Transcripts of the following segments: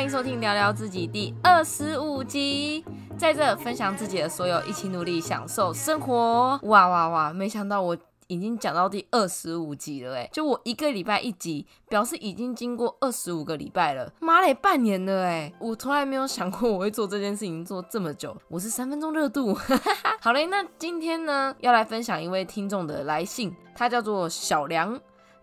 欢迎收听聊聊自己第二十五集，在这分享自己的所有，一起努力享受生活。哇哇哇！没想到我已经讲到第二十五集了，哎，就我一个礼拜一集，表示已经经过二十五个礼拜了，妈嘞，半年了，哎，我从来没有想过我会做这件事情做这么久，我是三分钟热度。好嘞，那今天呢，要来分享一位听众的来信，他叫做小梁。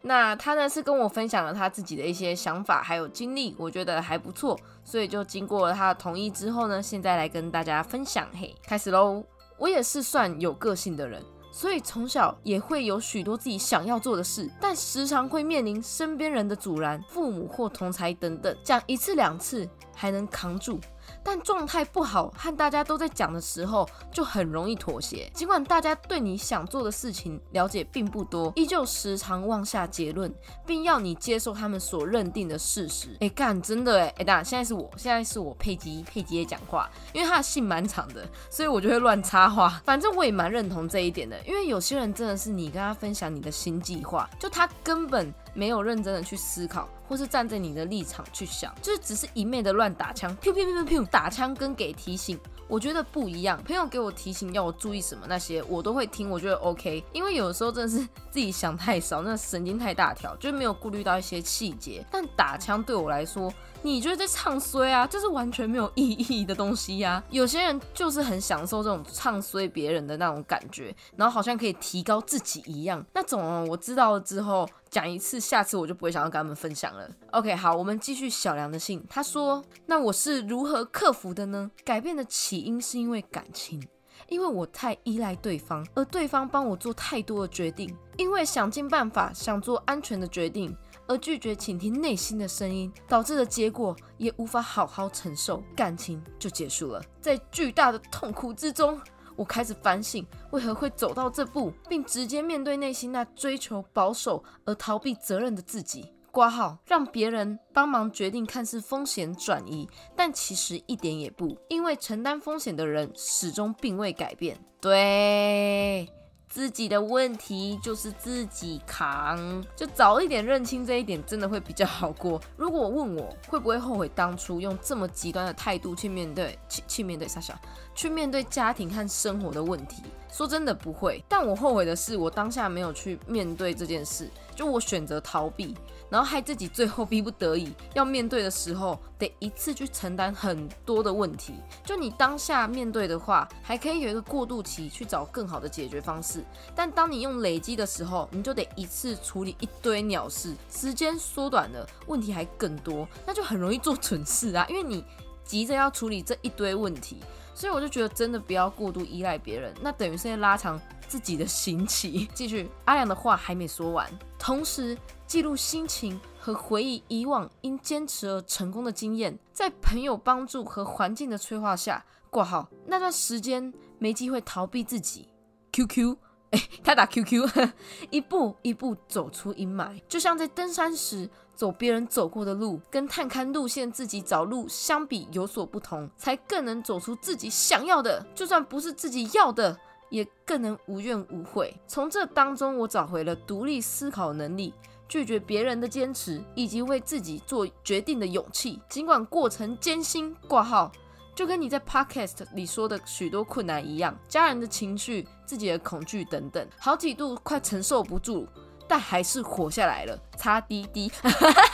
那他呢是跟我分享了他自己的一些想法还有经历，我觉得还不错，所以就经过了他的同意之后呢，现在来跟大家分享。嘿，开始喽！我也是算有个性的人，所以从小也会有许多自己想要做的事，但时常会面临身边人的阻拦、父母或同才等等，讲一次两次还能扛住。但状态不好和大家都在讲的时候，就很容易妥协。尽管大家对你想做的事情了解并不多，依旧时常妄下结论，并要你接受他们所认定的事实。哎，干，真的哎，哎，当现在是我，现在是我佩吉，佩吉也讲话，因为他的信蛮长的，所以我就会乱插话。反正我也蛮认同这一点的，因为有些人真的是你跟他分享你的新计划，就他根本。没有认真的去思考，或是站在你的立场去想，就是只是一昧的乱打枪，噗噗噗噗噗，打枪跟给提醒，我觉得不一样。朋友给我提醒要我注意什么，那些我都会听，我觉得 OK。因为有时候真的是自己想太少，那神经太大条，就是没有顾虑到一些细节。但打枪对我来说。你觉得在唱衰啊？这是完全没有意义的东西呀！有些人就是很享受这种唱衰别人的那种感觉，然后好像可以提高自己一样。那种我知道了之后讲一次，下次我就不会想要跟他们分享了。OK，好，我们继续小梁的信。他说：“那我是如何克服的呢？改变的起因是因为感情，因为我太依赖对方，而对方帮我做太多的决定，因为想尽办法想做安全的决定。”而拒绝倾听内心的声音，导致的结果也无法好好承受，感情就结束了。在巨大的痛苦之中，我开始反省为何会走到这步，并直接面对内心那追求保守而逃避责任的自己。挂号让别人帮忙决定，看似风险转移，但其实一点也不，因为承担风险的人始终并未改变。对。自己的问题就是自己扛，就早一点认清这一点，真的会比较好过。如果我问我会不会后悔当初用这么极端的态度去面对，去去面对莎莎，去面对家庭和生活的问题，说真的不会。但我后悔的是，我当下没有去面对这件事，就我选择逃避。然后害自己最后逼不得已要面对的时候，得一次去承担很多的问题。就你当下面对的话，还可以有一个过渡期去找更好的解决方式。但当你用累积的时候，你就得一次处理一堆鸟事，时间缩短了，问题还更多，那就很容易做蠢事啊！因为你急着要处理这一堆问题，所以我就觉得真的不要过度依赖别人，那等于是在拉长自己的刑期。继续，阿良的话还没说完，同时。记录心情和回忆以往因坚持而成功的经验，在朋友帮助和环境的催化下，挂号那段时间没机会逃避自己。QQ，哎，他打 QQ，一步一步走出阴霾，就像在登山时走别人走过的路，跟探勘路线自己找路相比有所不同，才更能走出自己想要的，就算不是自己要的，也更能无怨无悔。从这当中，我找回了独立思考能力。拒绝别人的坚持，以及为自己做决定的勇气，尽管过程艰辛。挂号，就跟你在 podcast 里说的许多困难一样，家人的情绪、自己的恐惧等等，好几度快承受不住，但还是活下来了。擦滴滴，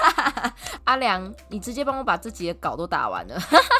阿良，你直接帮我把这几页稿都打完了，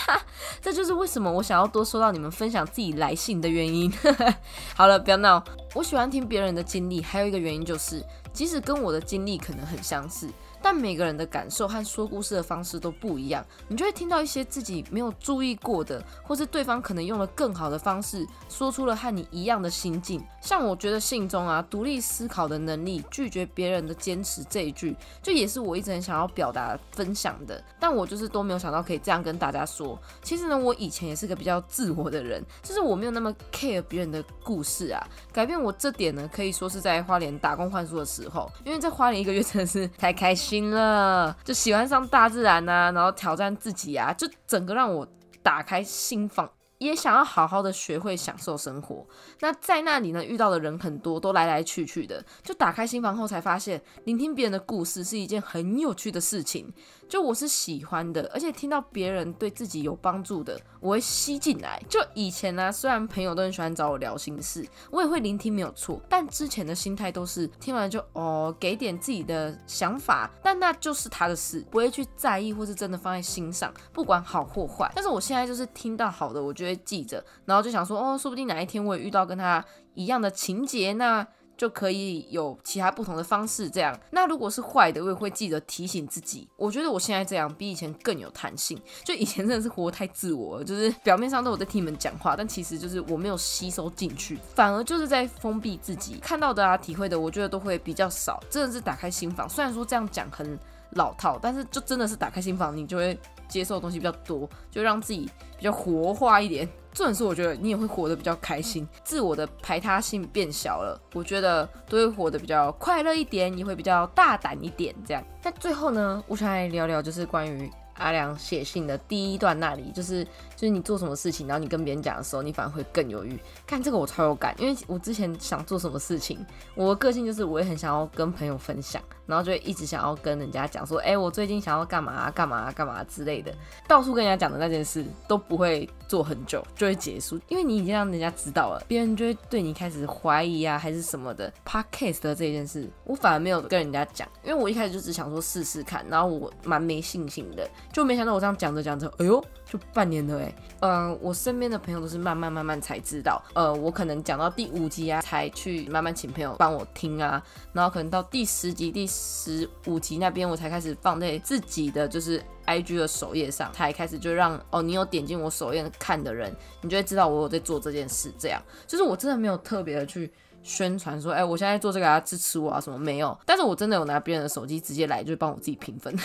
这就是为什么我想要多收到你们分享自己来信的原因。好了，不要闹，我喜欢听别人的经历，还有一个原因就是。即使跟我的经历可能很相似。但每个人的感受和说故事的方式都不一样，你就会听到一些自己没有注意过的，或是对方可能用了更好的方式说出了和你一样的心境。像我觉得信中啊，独立思考的能力，拒绝别人的坚持这一句，就也是我一直很想要表达分享的。但我就是都没有想到可以这样跟大家说。其实呢，我以前也是个比较自我的人，就是我没有那么 care 别人的故事啊。改变我这点呢，可以说是在花莲打工换书的时候，因为在花莲一个月真的是太开心。行了，就喜欢上大自然呐，然后挑战自己啊，就整个让我打开心房，也想要好好的学会享受生活。那在那里呢，遇到的人很多，都来来去去的。就打开心房后，才发现聆听别人的故事是一件很有趣的事情。就我是喜欢的，而且听到别人对自己有帮助的，我会吸进来。就以前呢，虽然朋友都很喜欢找我聊心事，我也会聆听，没有错。但之前的心态都是听完就哦，给点自己的想法，但那就是他的事，不会去在意或是真的放在心上，不管好或坏。但是我现在就是听到好的，我觉得会记着，然后就想说哦，说不定哪一天我也遇到跟他一样的情节，那。就可以有其他不同的方式，这样。那如果是坏的，我也会记得提醒自己。我觉得我现在这样比以前更有弹性。就以前真的是活得太自我了，就是表面上都有在听你们讲话，但其实就是我没有吸收进去，反而就是在封闭自己。看到的啊，体会的，我觉得都会比较少。真的是打开心房，虽然说这样讲很老套，但是就真的是打开心房，你就会接受的东西比较多，就让自己比较活化一点。这种是，我觉得你也会活得比较开心，自我的排他性变小了，我觉得都会活得比较快乐一点，也会比较大胆一点。这样，那最后呢，我想来聊聊，就是关于阿良写信的第一段那里，就是就是你做什么事情，然后你跟别人讲的时候，你反而会更犹豫。看这个我超有感，因为我之前想做什么事情，我的个性就是我也很想要跟朋友分享。然后就一直想要跟人家讲说，哎，我最近想要干嘛干嘛干嘛之类的，到处跟人家讲的那件事都不会做很久就会结束，因为你已经让人家知道了，别人就会对你开始怀疑啊，还是什么的。Podcast 的这件事，我反而没有跟人家讲，因为我一开始就只想说试试看，然后我蛮没信心的，就没想到我这样讲着讲着，哎呦，就半年了哎。嗯，我身边的朋友都是慢慢慢慢才知道，呃，我可能讲到第五集啊，才去慢慢请朋友帮我听啊，然后可能到第十集第。十五集那边我才开始放在自己的就是 I G 的首页上，才开始就让哦，你有点进我首页看的人，你就会知道我有在做这件事。这样就是我真的没有特别的去宣传说，哎，我现在做这个啊，支持我啊什么没有。但是我真的有拿别人的手机直接来，就帮我自己评分，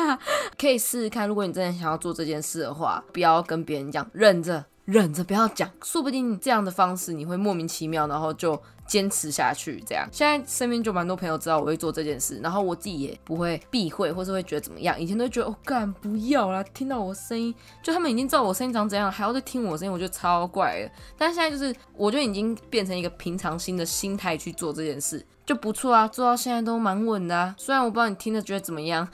可以试试看。如果你真的想要做这件事的话，不要跟别人讲，忍着。忍着不要讲，说不定这样的方式你会莫名其妙，然后就坚持下去。这样，现在身边就蛮多朋友知道我会做这件事，然后我自己也不会避讳，或是会觉得怎么样。以前都觉得哦，干不要啦，听到我声音，就他们已经知道我声音长怎样，还要再听我声音，我觉得超怪的。但现在就是，我就已经变成一个平常心的心态去做这件事，就不错啊，做到现在都蛮稳的。虽然我不知道你听着觉得怎么样，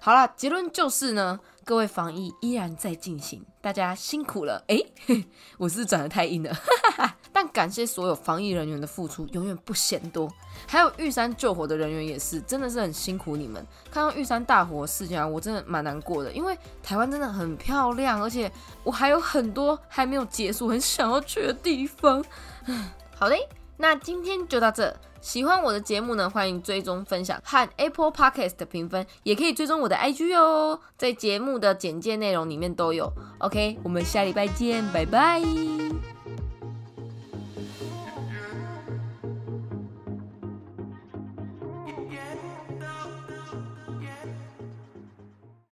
好了，结论就是呢。各位防疫依然在进行，大家辛苦了。哎，我是转的太硬了，但感谢所有防疫人员的付出，永远不嫌多。还有玉山救火的人员也是，真的是很辛苦你们。看到玉山大火事件，我真的蛮难过的，因为台湾真的很漂亮，而且我还有很多还没有结束很想要去的地方。好嘞，那今天就到这。喜欢我的节目呢，欢迎追踪分享和 Apple Podcast 的评分，也可以追踪我的 IG 哦，在节目的简介内容里面都有。OK，我们下礼拜见，拜拜。